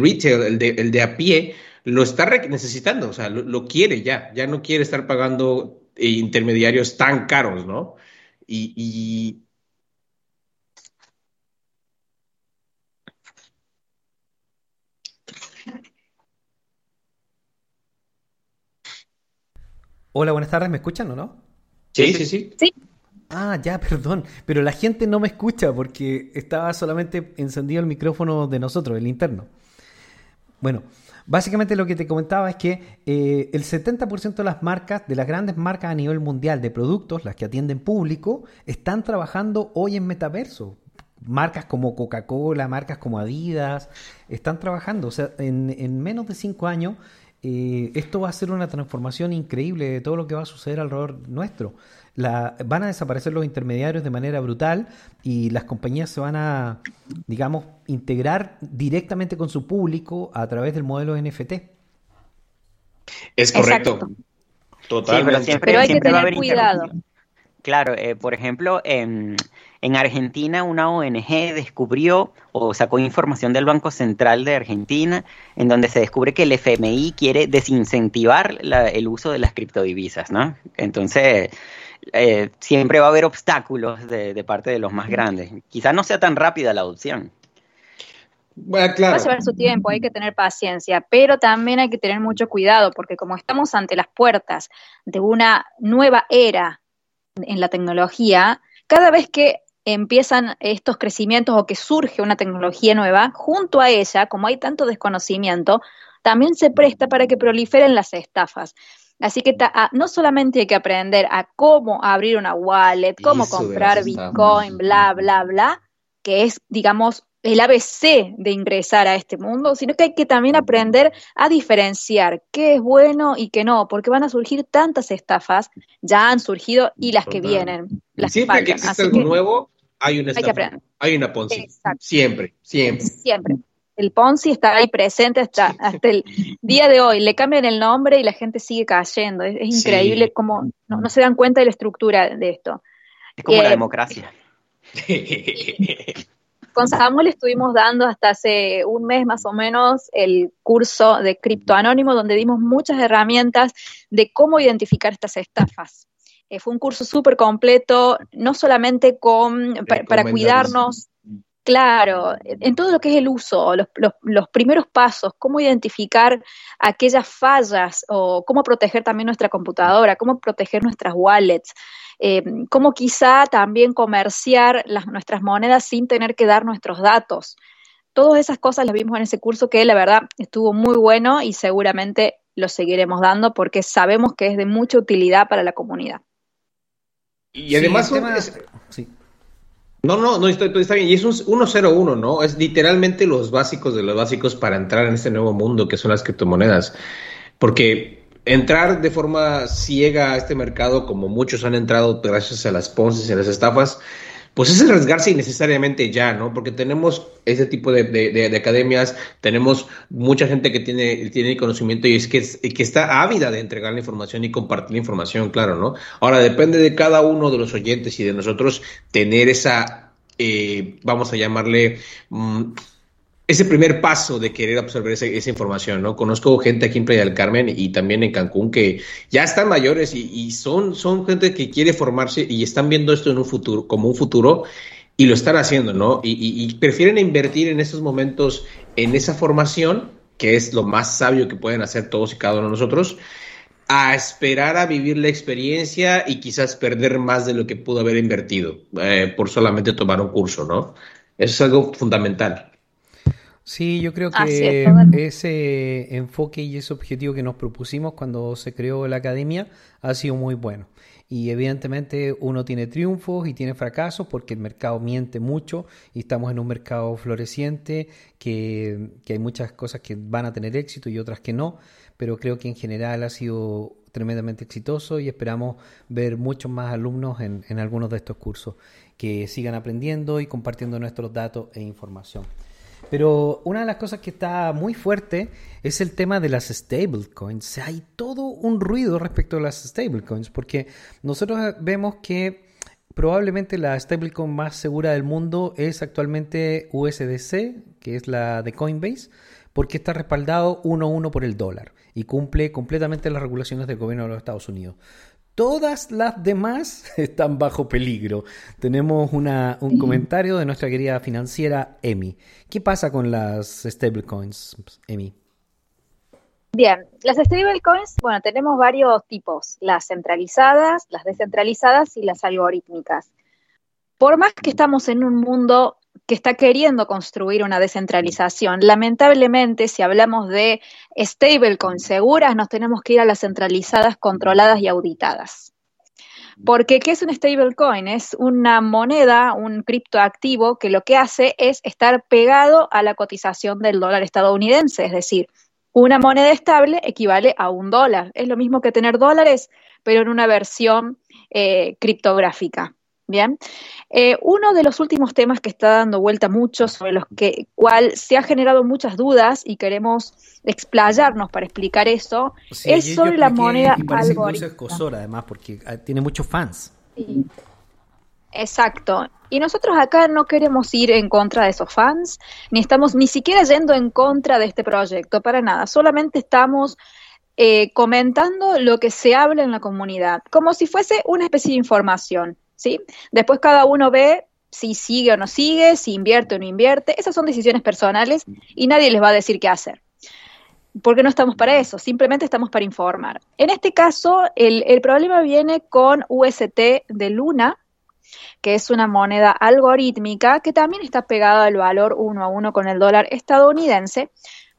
retail, el de, el de a pie, lo está necesitando, o sea, lo, quiere ya, ya no quiere estar pagando eh, intermediarios tan caros, ¿no? y,
Hola, buenas tardes, ¿me escuchan o no?
Sí, sí, sí. Sí.
Ah, ya, perdón, pero la gente no me escucha porque estaba solamente encendido el micrófono de nosotros, el interno. Bueno, básicamente lo que te comentaba es que eh, el 70% de las marcas, de las grandes marcas a nivel mundial de productos, las que atienden público, están trabajando hoy en metaverso. Marcas como Coca-Cola, marcas como Adidas, están trabajando. O sea, en, en menos de cinco años eh, esto va a ser una transformación increíble de todo lo que va a suceder alrededor nuestro. La, van a desaparecer los intermediarios de manera brutal y las compañías se van a, digamos, integrar directamente con su público a través del modelo NFT.
Es correcto.
Totalmente. pero, hay que tener cuidado. Claro, eh, por ejemplo, en en Argentina, una ONG descubrió o sacó información del Banco Central de Argentina, en donde se descubre que el FMI quiere desincentivar el uso de las criptodivisas, ¿no? Entonces, eh, siempre va a haber obstáculos de, parte de los más grandes. Quizás no sea tan rápida la adopción.
Bueno, claro. Va a llevar su tiempo, hay que tener paciencia, pero también hay que tener mucho cuidado, porque como estamos ante las puertas de una nueva era en la tecnología, cada vez que empiezan estos crecimientos o que surge una tecnología nueva, junto a ella, como hay tanto desconocimiento, también se presta para que proliferen las estafas. Así que no solamente hay que aprender a cómo abrir una wallet, cómo comprar Bitcoin, bla, bla, bla, que es, digamos, el ABC de ingresar a este mundo, sino que hay que también aprender a diferenciar qué es bueno y qué no, porque van a surgir tantas estafas, ya han surgido y las que vienen. Las
Siempre que, existe algo nuevo, hay una estafa, hay, una Ponzi. Siempre, siempre.
Siempre. El Ponzi está ahí presente hasta, hasta el día de hoy. Le cambian el nombre y la gente sigue cayendo. Es, increíble cómo no, se dan cuenta de la estructura de esto.
Es como la eh, democracia.
Con Samuel estuvimos dando hasta hace un mes más o menos el curso de Cripto Anónimo, donde dimos muchas herramientas de cómo identificar estas estafas. Eh, fue un curso súper completo, no solamente con, para, cuidarnos, claro, en todo lo que es el uso, los, los, primeros pasos, cómo identificar aquellas fallas o cómo proteger también nuestra computadora, cómo proteger nuestras wallets. Eh, cómo quizá también comerciar las, nuestras monedas sin tener que dar nuestros datos. Todas esas cosas las vimos en ese curso que la verdad estuvo muy bueno y seguramente lo seguiremos dando porque sabemos que es de mucha utilidad para la comunidad.
Y además No, no, no, está, está, bien. Y es un 101, ¿no? Es literalmente los básicos de los básicos para entrar en este nuevo mundo que son las criptomonedas. Porque entrar de forma ciega a este mercado, como muchos han entrado gracias a las ponces y a las estafas, pues es arriesgarse innecesariamente ya, ¿no? Porque tenemos ese tipo de, academias, tenemos mucha gente que tiene, tiene conocimiento y es que, está ávida de entregar la información y compartir la información, claro, ¿no? Ahora, depende de cada uno de los oyentes y de nosotros tener esa, eh, vamos a llamarle, mm, ese primer paso de querer absorber esa, información, ¿no? Conozco gente aquí en Playa del Carmen y también en Cancún que ya están mayores y, son, son gente que quiere formarse y están viendo esto en un futuro, como un futuro y lo están haciendo, ¿no? Y, prefieren invertir en esos momentos en esa formación, que es lo más sabio que pueden hacer todos y cada uno de nosotros, a esperar a vivir la experiencia y quizás perder más de lo que pudo haber invertido eh, por solamente tomar un curso, ¿no? Eso es algo fundamental.
Sí, yo creo que ese enfoque y ese objetivo que nos propusimos cuando se creó la academia ha sido muy bueno. Y evidentemente uno tiene triunfos y tiene fracasos porque el mercado miente mucho y estamos en un mercado floreciente que, hay muchas cosas que van a tener éxito y otras que no, pero creo que en general ha sido tremendamente exitoso y esperamos ver muchos más alumnos en, en algunos de estos cursos que sigan aprendiendo y compartiendo nuestros datos e información. Pero una de las cosas que está muy fuerte es el tema de las stablecoins. Hay todo un ruido respecto a las stablecoins, porque nosotros vemos que probablemente la stablecoin más segura del mundo es actualmente USDC, que es la de Coinbase, porque está respaldado uno a uno por el dólar y cumple completamente las regulaciones del gobierno de los Estados Unidos. Todas las demás están bajo peligro. Tenemos un comentario de nuestra querida financiera Emi. ¿Qué pasa con las stablecoins, Emi?
Bien, las stablecoins, bueno, tenemos varios tipos, las centralizadas, las descentralizadas y las algorítmicas. Por más que estamos en un mundo que está queriendo construir una descentralización. Lamentablemente, si hablamos de stablecoins seguras, nos tenemos que ir a las centralizadas, controladas y auditadas. Porque, ¿qué es un stablecoin? Es una moneda, un criptoactivo que lo que hace es estar pegado a la cotización del dólar estadounidense. Es decir, una moneda estable equivale a un dólar. Es lo mismo que tener dólares, pero en una versión eh, criptográfica. Bien, eh, uno de los últimos temas que está dando vuelta mucho, sobre los que cual se ha generado muchas dudas y queremos explayarnos para explicar eso, es sobre la moneda
algorítmica. además, porque ah, tiene muchos fans.
Exacto. Y nosotros acá no queremos ir en contra de esos fans, ni estamos ni siquiera yendo en contra de este proyecto, para nada. Solamente estamos eh, comentando lo que se habla en la comunidad, como si fuese una especie de información. ¿Sí? Después cada uno ve si sigue o no sigue, si invierte o no invierte. Esas son decisiones personales y nadie les va a decir qué hacer. Porque no estamos para eso, simplemente estamos para informar. En este caso, el, el problema viene con UST de Luna, que es una moneda algorítmica que también está pegada al valor uno a uno con el dólar estadounidense,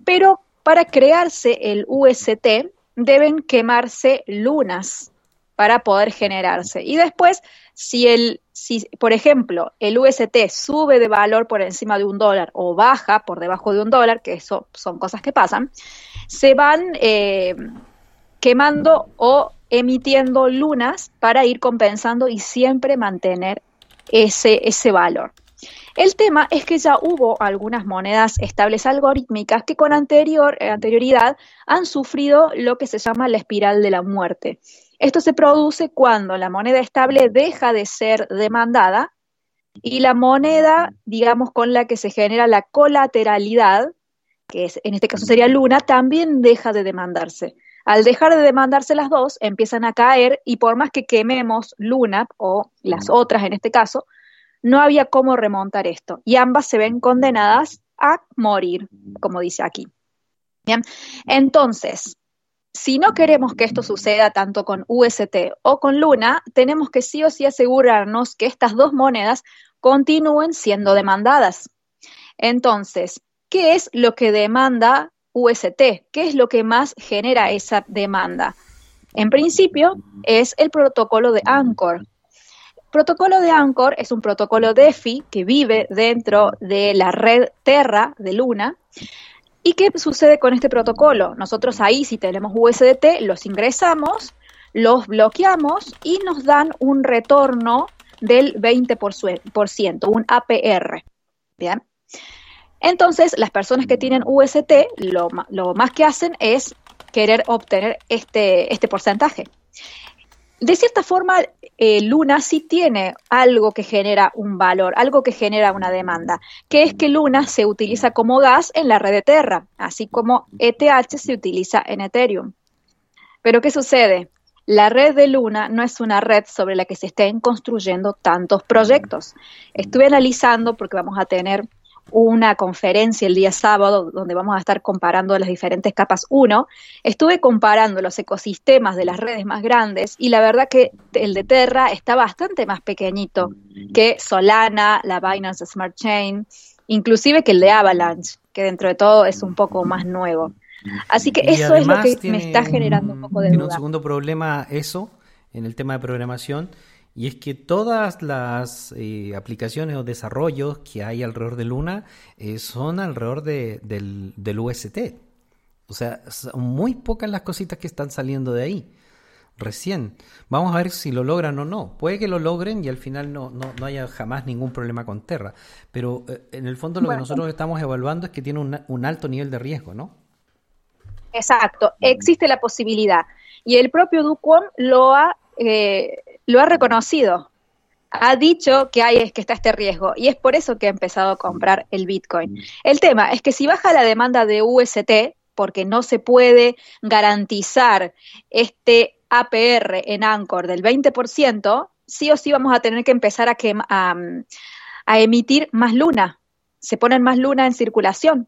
pero para crearse el UST deben quemarse lunas para poder generarse. Y después si el, si, por ejemplo, el UST sube de valor por encima de un dólar o baja por debajo de un dólar, que eso son cosas que pasan, se van eh, quemando o emitiendo lunas para ir compensando y siempre mantener ese, ese valor. El tema es que ya hubo algunas monedas estables algorítmicas que con anterior, eh, anterioridad han sufrido lo que se llama la espiral de la muerte. Esto se produce cuando la moneda estable deja de ser demandada y la moneda, digamos, con la que se genera la colateralidad, que es, en este caso sería Luna, también deja de demandarse. Al dejar de demandarse las dos, empiezan a caer y por más que quememos Luna o las otras en este caso, no había cómo remontar esto y ambas se ven condenadas a morir, como dice aquí. Bien, entonces, si no queremos que esto suceda tanto con UST o con Luna, tenemos que sí o sí asegurarnos que estas dos monedas continúen siendo demandadas. Entonces, ¿qué es lo que demanda UST? ¿Qué es lo que más genera esa demanda? En principio, es el protocolo de Anchor, Protocolo de Anchor es un protocolo DeFi que vive dentro de la red Terra de Luna. ¿Y qué sucede con este protocolo? Nosotros ahí, si tenemos USDT, los ingresamos, los bloqueamos y nos dan un retorno del 20%, un APR. Bien. Entonces, las personas que tienen UST, lo, lo más que hacen es querer obtener este, este porcentaje de cierta forma, eh, Luna sí tiene algo que genera un valor, algo que genera una demanda, que es que Luna se utiliza como gas en la red de Terra, así como ETH se utiliza en Ethereum. Pero ¿qué sucede? La red de Luna no es una red sobre la que se estén construyendo tantos proyectos. Estuve analizando, porque vamos a tener una conferencia el día sábado donde vamos a estar comparando las diferentes capas 1, estuve comparando los ecosistemas de las redes más grandes y la verdad que el de Terra está bastante más pequeñito que Solana, la Binance Smart Chain, inclusive que el de Avalanche, que dentro de todo es un poco más nuevo. Así que eso es lo que me está generando un poco de
tiene un segundo problema eso en el tema de programación y es que todas las eh, aplicaciones o desarrollos que hay alrededor de Luna eh, son alrededor de, del, del, UST. O sea, son muy pocas las cositas que están saliendo de ahí. Recién. Vamos a ver si lo logran o no. Puede que lo logren y al final no, no, no haya jamás ningún problema con Terra. Pero eh, en el fondo lo que nosotros estamos evaluando es que tiene un, un alto nivel de riesgo, ¿no?
Exacto. Existe la posibilidad. Y el propio Duquom lo ha eh, lo ha reconocido. Ha dicho que hay que está este riesgo y es por eso que ha empezado a comprar el Bitcoin. El tema es que si baja la demanda de UST, porque no se puede garantizar este APR en Anchor del 20%, sí o sí vamos a tener que empezar a, a, emitir más luna. Se ponen más luna en circulación.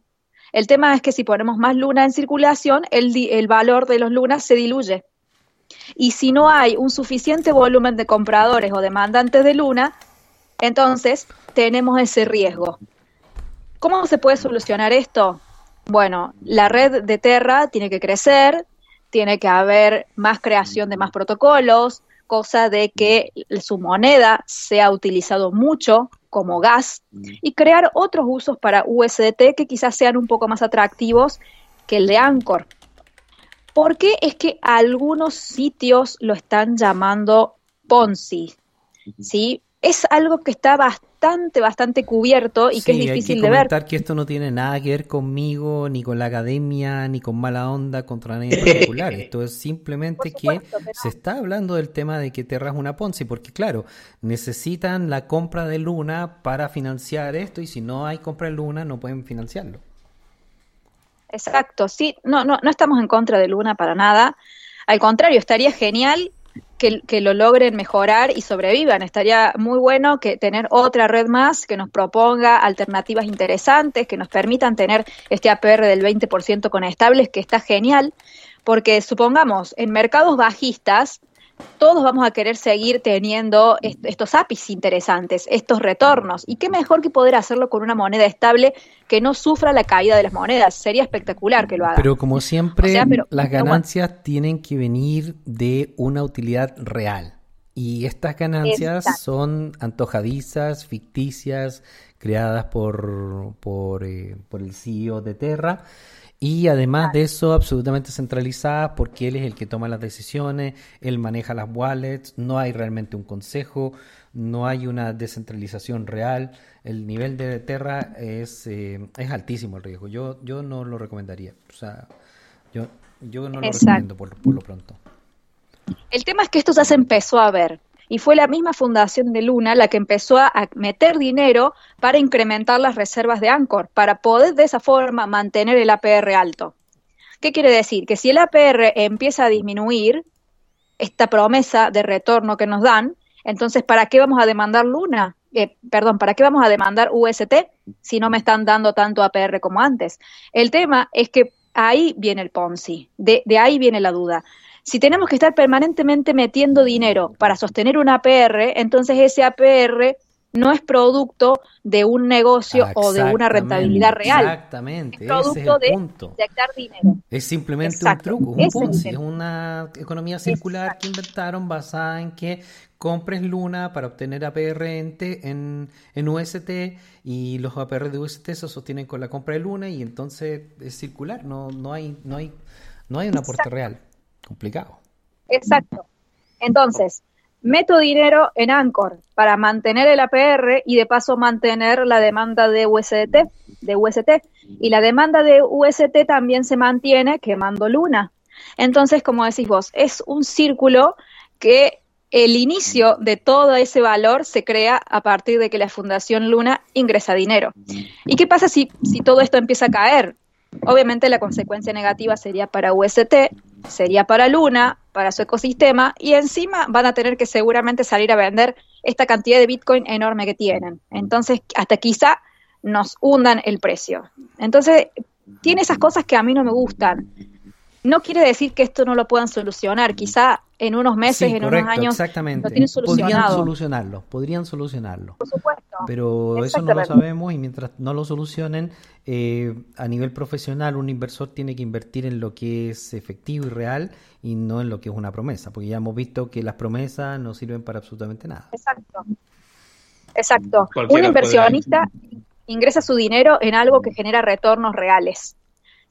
El tema es que si ponemos más luna en circulación, el, el valor de los lunas se diluye. Y si no hay un suficiente volumen de compradores o demandantes de Luna, entonces tenemos ese riesgo. ¿Cómo se puede solucionar esto? Bueno, la red de Terra tiene que crecer, tiene que haber más creación de más protocolos, cosa de que su moneda sea utilizado mucho como gas y crear otros usos para USDT que quizás sean un poco más atractivos que el de Anchor. ¿Por qué es que algunos sitios lo están llamando Ponzi? ¿Sí? Es algo que está bastante, bastante cubierto y que es difícil de ver. comentar
que esto no tiene nada que ver conmigo, ni con la academia, ni con mala onda contra nadie en particular. Esto es simplemente que se está hablando del tema de que Terra es una Ponzi, porque claro, necesitan la compra de Luna para financiar esto y si no hay compra de Luna no pueden financiarlo.
Exacto, sí, no, no, no estamos en contra de Luna para nada. Al contrario, estaría genial que, que, lo logren mejorar y sobrevivan. Estaría muy bueno que tener otra red más que nos proponga alternativas interesantes, que nos permitan tener este APR del 20% con estables, que está genial, porque supongamos, en mercados bajistas, todos vamos a querer seguir teniendo estos APIs interesantes, estos retornos. Y qué mejor que poder hacerlo con una moneda estable que no sufra la caída de las monedas. Sería espectacular que lo haga.
Pero como siempre, las ganancias tienen que venir de una utilidad real. Y estas ganancias son antojadizas, ficticias, creadas por, por, eh, por el CEO de Terra. Y además de eso, absolutamente centralizadas porque él es el que toma las decisiones, él maneja las wallets, no hay realmente un consejo, no hay una descentralización real. El nivel de Terra es, eh, es altísimo el riesgo. Yo, yo no lo recomendaría. O sea, yo, yo no lo recomiendo por, por lo pronto.
El tema es que esto ya se empezó a ver y fue la misma fundación de Luna la que empezó a meter dinero para incrementar las reservas de Anchor, para poder de esa forma mantener el APR alto. ¿Qué quiere decir? Que si el APR empieza a disminuir, esta promesa de retorno que nos dan, entonces, ¿para qué vamos a demandar Luna? Eh, perdón, ¿para qué vamos a demandar UST si no me están dando tanto APR como antes? El tema es que ahí viene el Ponzi, de ahí viene la duda. Si tenemos que estar permanentemente metiendo dinero para sostener un APR, entonces ese APR no es producto de un negocio o de una rentabilidad real.
Exactamente, es producto de inyectar dinero. Es simplemente un truco, un Ponzi, es una economía circular que inventaron basada en que compres Luna para obtener APR en, en UST y los APR de UST se sostienen con la compra de Luna y entonces es circular, no, no, hay, no, hay, no hay un aporte real. Complicado.
Exacto. Entonces, meto dinero en Anchor para mantener el APR y de paso mantener la demanda de UST, de. Y la demanda de UST también se mantiene quemando Luna. Entonces, como decís vos, es un círculo que el inicio de todo ese valor se crea a partir de que la Fundación Luna ingresa dinero. ¿Y qué pasa si, si todo esto empieza a caer? Obviamente la consecuencia negativa sería para UST, sería para Luna, para su ecosistema, y encima van a tener que seguramente salir a vender esta cantidad de Bitcoin enorme que tienen. Entonces, hasta quizá nos hundan el precio. Entonces, tiene esas cosas que a mí no me gustan. No quiere decir que esto no lo puedan solucionar. Quizá en unos meses, en unos años,
exactamente. lo Podrían solucionarlo, podrían solucionarlo. Por supuesto. Pero eso no lo sabemos y mientras no lo solucionen, eh, a nivel profesional un inversor tiene que invertir en lo que es efectivo y real y no en lo que es una promesa, porque ya hemos visto que las promesas no sirven para absolutamente nada.
Exacto. Exacto. un inversionista ingresa su dinero en algo que genera retornos reales.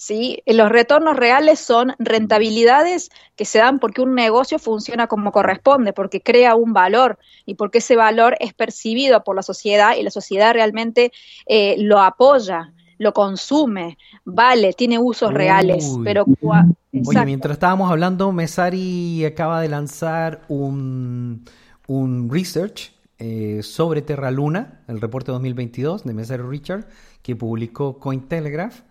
¿Sí? Los retornos reales son rentabilidades que se dan porque un negocio funciona como corresponde, porque crea un valor y porque ese valor es percibido por la sociedad y la sociedad realmente eh, lo apoya lo consume, vale, tiene usos reales, pero...
Oye, mientras estábamos hablando, Mesari acaba de lanzar un, un research eh, sobre Terra Luna, el reporte 2022 de Mesari Richard, que publicó Cointelegraph,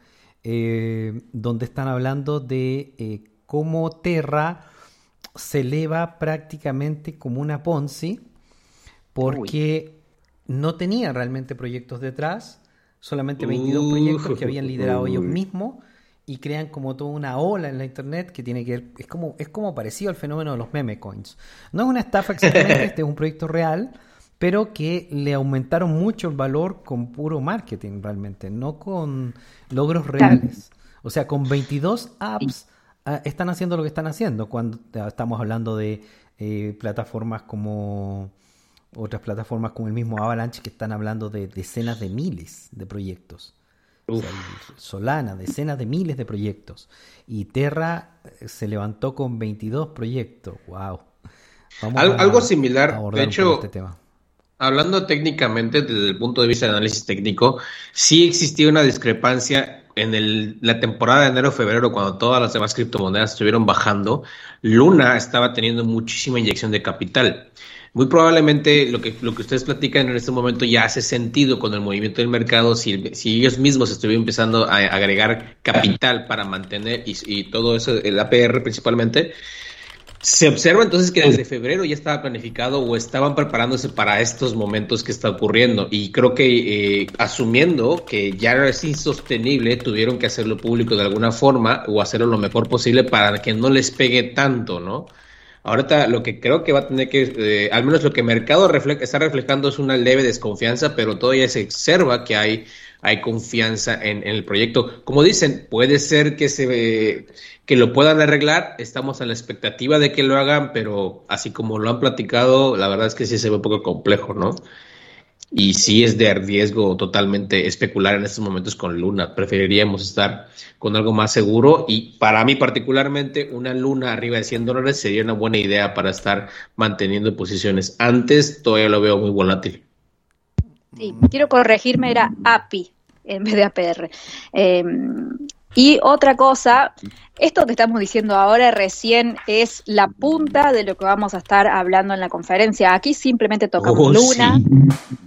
eh, donde están hablando de eh, cómo Terra se eleva prácticamente como una Ponzi, porque no tenía realmente proyectos detrás, solamente 22 proyectos que habían liderado ellos mismos y crean como toda una ola en la internet que tiene que ver, es como, es como parecido al fenómeno de los meme coins. No es una estafa exactamente, este es un proyecto real, pero que le aumentaron mucho el valor con puro marketing realmente, no con logros reales. O sea, con 22 apps ah, están haciendo lo que están haciendo cuando estamos hablando de eh, plataformas como otras plataformas como el mismo Avalanche que están hablando de decenas de miles de proyectos. Solana, decenas de miles de proyectos. Y Terra eh, se levantó con 22 proyectos. ¡Wow!
algo similar, de hecho, este tema hablando técnicamente desde el punto de vista de análisis técnico, sí existía una discrepancia en la temporada de enero-febrero, cuando todas las demás criptomonedas estuvieron bajando, Luna estaba teniendo muchísima inyección de capital. Muy probablemente lo que, lo que ustedes platican en este momento ya hace sentido con el movimiento del mercado, si, ellos mismos estuvieron empezando a agregar capital para mantener y todo eso, el APR principalmente, se observa entonces que desde febrero ya estaba planificado o estaban preparándose para estos momentos que está ocurriendo y creo que eh, asumiendo que ya es insostenible tuvieron que hacerlo público de alguna forma o hacerlo lo mejor posible para que no les pegue tanto, ¿no? Ahorita lo que creo que va a tener que, eh, al menos lo que el mercado está reflejando es una leve desconfianza, pero todavía se observa que hay hay confianza en, el proyecto. Como dicen, puede ser que se que lo puedan arreglar, estamos en la expectativa de que lo hagan, pero así como lo han platicado, la verdad es que sí se ve un poco complejo, ¿no? Y sí es de riesgo totalmente especular en estos momentos con Luna. Preferiríamos estar con algo más seguro y para mí particularmente una Luna arriba de 100 dólares sería una buena idea para estar manteniendo posiciones. Antes todavía lo veo muy volátil.
Sí, quiero corregirme, era API en vez de APR. Eh, y otra cosa, esto que estamos diciendo ahora recién es la punta de lo que vamos a estar hablando en la conferencia. Aquí simplemente tocamos oh, Luna,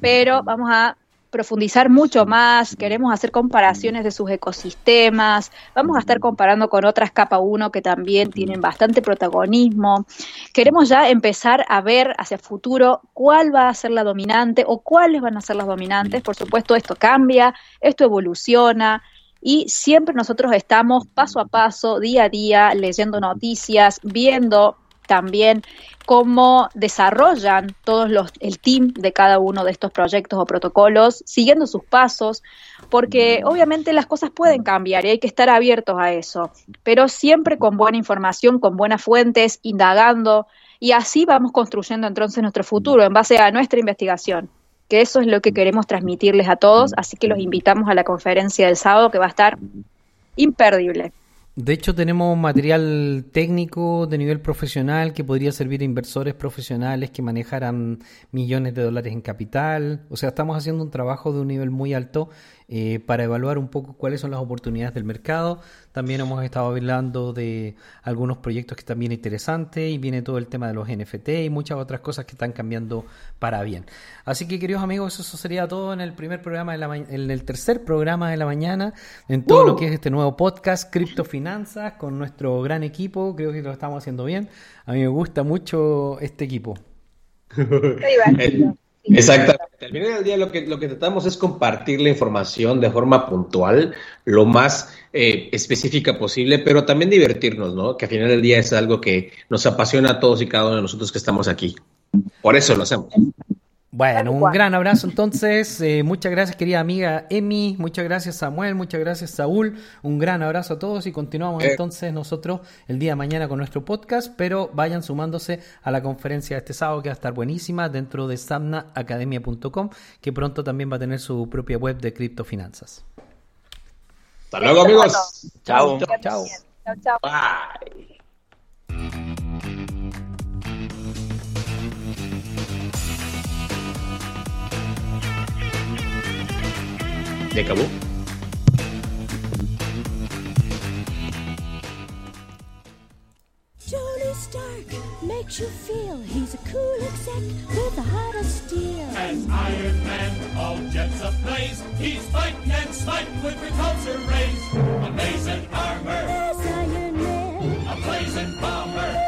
pero vamos a profundizar mucho más, queremos hacer comparaciones de sus ecosistemas, vamos a estar comparando con otras capa 1 que también tienen bastante protagonismo. Queremos ya empezar a ver hacia futuro cuál va a ser la dominante o cuáles van a ser las dominantes. Por supuesto, esto cambia, esto evoluciona, y siempre nosotros estamos paso a paso, día a día, leyendo noticias, viendo también cómo desarrollan todos los el team de cada uno de estos proyectos o protocolos, siguiendo sus pasos, porque obviamente las cosas pueden cambiar y hay que estar abiertos a eso, pero siempre con buena información, con buenas fuentes, indagando y así vamos construyendo entonces nuestro futuro en base a nuestra investigación que eso es lo que queremos transmitirles a todos, así que los invitamos a la conferencia del sábado que va a estar imperdible.
De hecho, tenemos material técnico de nivel profesional que podría servir a inversores profesionales que manejaran millones de dólares en capital. O sea, estamos haciendo un trabajo de un nivel muy alto eh, para evaluar un poco cuáles son las oportunidades del mercado. También hemos estado hablando de algunos proyectos que están bien interesantes y viene todo el tema de los NFT y muchas otras cosas que están cambiando para bien. Así que queridos amigos, eso sería todo en el primer programa de la en el tercer programa de la mañana, en todo lo que es este nuevo podcast Criptofinanzas con nuestro gran equipo. Creo que lo estamos haciendo bien. A mí me gusta mucho este equipo.
Exactamente. Al final del día lo que, lo que tratamos es compartir la información de forma puntual, lo más eh, específica posible, pero también divertirnos, ¿no? Que al final del día es algo que nos apasiona a todos y cada uno de nosotros que estamos aquí. Por eso lo hacemos.
Bueno, un gran abrazo entonces. Eh, muchas gracias, querida amiga Emi. Muchas gracias, Samuel. Muchas gracias, Saúl. Un gran abrazo a todos y continuamos eh. entonces nosotros el día de mañana con nuestro podcast. Pero vayan sumándose a la conferencia de este sábado que va a estar buenísima dentro de samnaacademia.com, que pronto también va a tener su propia web de criptofinanzas.
Hasta luego, amigos.
Chao.
Chao. Chao.
Bye. ¿Ya acabó? Tony Stark makes you feel he's a cool exec with a heart of steel. As Iron Man, all jets ablaze, he's fighting and sniping with repulsor rays. Amazing armor, Iron Man, a blazing bomber.